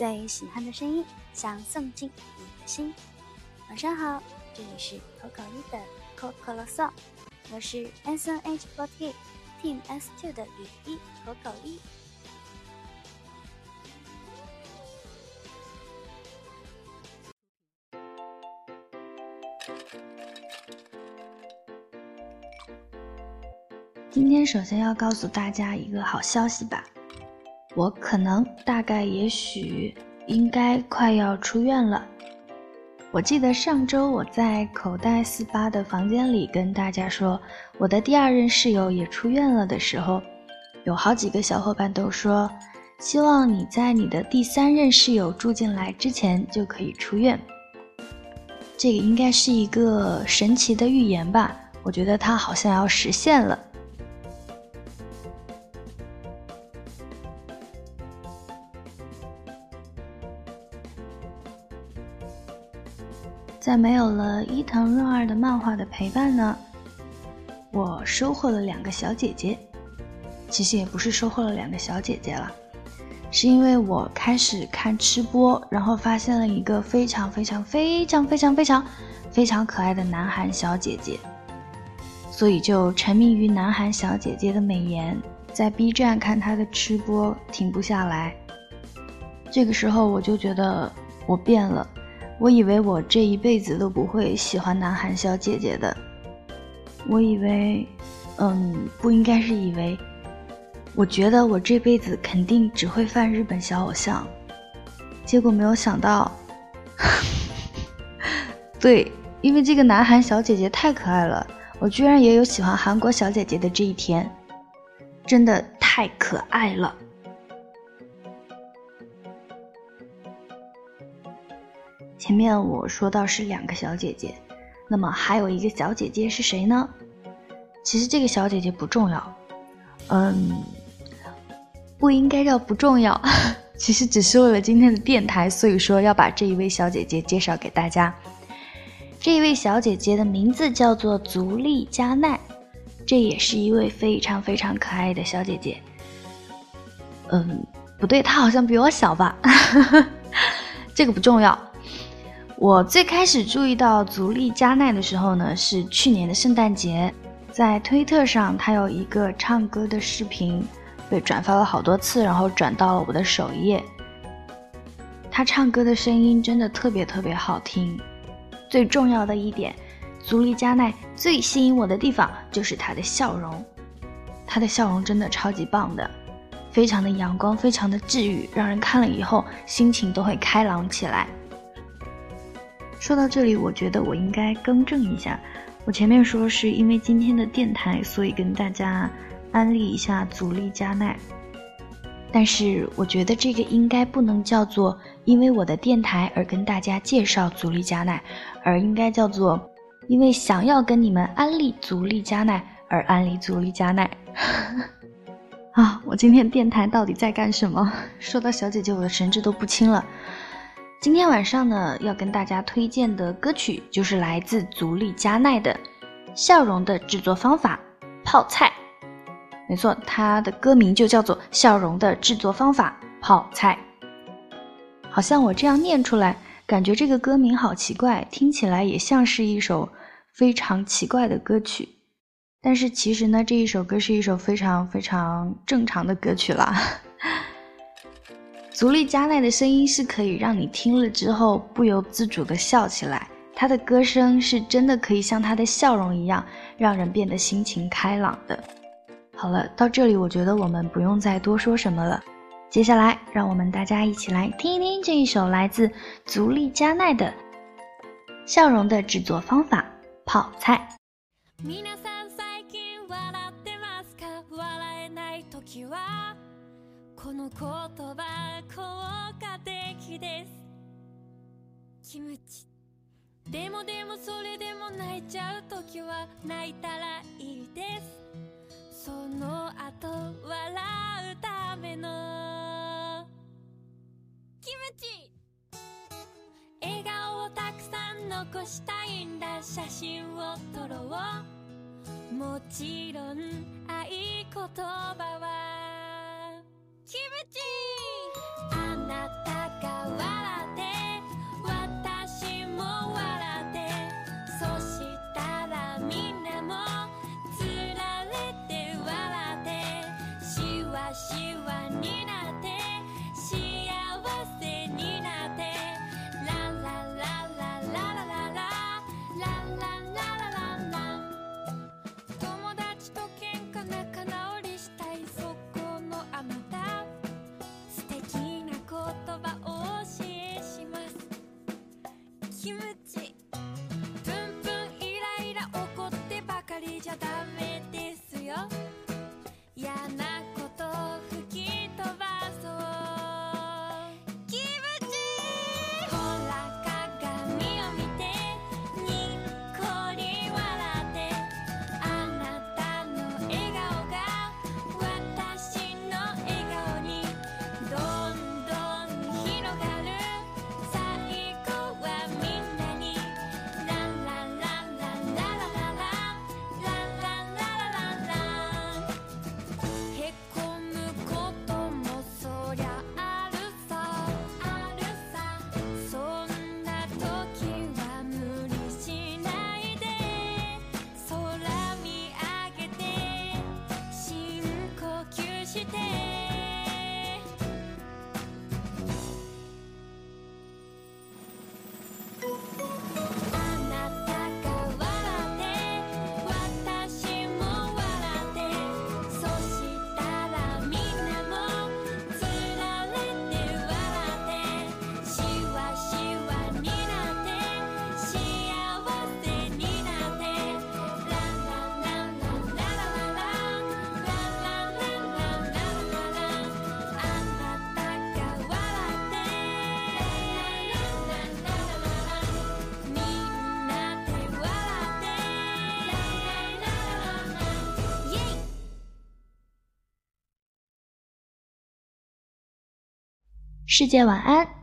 最喜欢的声音，想送进你的心。晚上好，这里是口口一的口口啰嗦，我是 S N H forty Team S two 的雨衣口口一。今天首先要告诉大家一个好消息吧，我可能、大概、也许、应该快要出院了。我记得上周我在口袋四八的房间里跟大家说，我的第二任室友也出院了的时候，有好几个小伙伴都说，希望你在你的第三任室友住进来之前就可以出院。这个应该是一个神奇的预言吧？我觉得它好像要实现了。在没有了伊藤润二的漫画的陪伴呢，我收获了两个小姐姐。其实也不是收获了两个小姐姐了，是因为我开始看吃播，然后发现了一个非常非常非常非常非常非常可爱的南韩小姐姐，所以就沉迷于南韩小姐姐的美颜，在 B 站看她的吃播停不下来。这个时候我就觉得我变了。我以为我这一辈子都不会喜欢南韩小姐姐的，我以为，嗯，不应该是以为，我觉得我这辈子肯定只会犯日本小偶像，结果没有想到，对，因为这个南韩小姐姐太可爱了，我居然也有喜欢韩国小姐姐的这一天，真的太可爱了。前面我说到是两个小姐姐，那么还有一个小姐姐是谁呢？其实这个小姐姐不重要，嗯，不应该叫不重要，其实只是为了今天的电台，所以说要把这一位小姐姐介绍给大家。这一位小姐姐的名字叫做足利加奈，这也是一位非常非常可爱的小姐姐。嗯，不对，她好像比我小吧？这个不重要。我最开始注意到足利加奈的时候呢，是去年的圣诞节，在推特上，他有一个唱歌的视频，被转发了好多次，然后转到了我的首页。他唱歌的声音真的特别特别好听，最重要的一点，足利加奈最吸引我的地方就是他的笑容，他的笑容真的超级棒的，非常的阳光，非常的治愈，让人看了以后心情都会开朗起来。说到这里，我觉得我应该更正一下，我前面说是因为今天的电台，所以跟大家安利一下足利加奈。但是我觉得这个应该不能叫做因为我的电台而跟大家介绍足利加奈，而应该叫做因为想要跟你们安利足利加奈而安利足利加奈。啊，我今天电台到底在干什么？说到小姐姐，我的神志都不清了。今天晚上呢，要跟大家推荐的歌曲就是来自足利加奈的《笑容的制作方法》泡菜。没错，它的歌名就叫做《笑容的制作方法》泡菜。好像我这样念出来，感觉这个歌名好奇怪，听起来也像是一首非常奇怪的歌曲。但是其实呢，这一首歌是一首非常非常正常的歌曲啦。足利加奈的声音是可以让你听了之后不由自主的笑起来，他的歌声是真的可以像他的笑容一样，让人变得心情开朗的。好了，到这里我觉得我们不用再多说什么了，接下来让我们大家一起来听一听这一首来自足利加奈的《笑容的制作方法》泡菜。の言葉効果的です。キムチ。でもでもそれでも泣いちゃう時は泣いたらいいです。その後笑うための。キムチ。笑顔をたくさん残したいんだ。写真を撮ろう。もちろん合言葉は私はになって幸せになってラララララララ。ララララララとりしたいそこのあなた。素敵な言葉をお教えします。キムチプンプンイライラ怒ってばかりじゃダメですよ。やな世界晚安。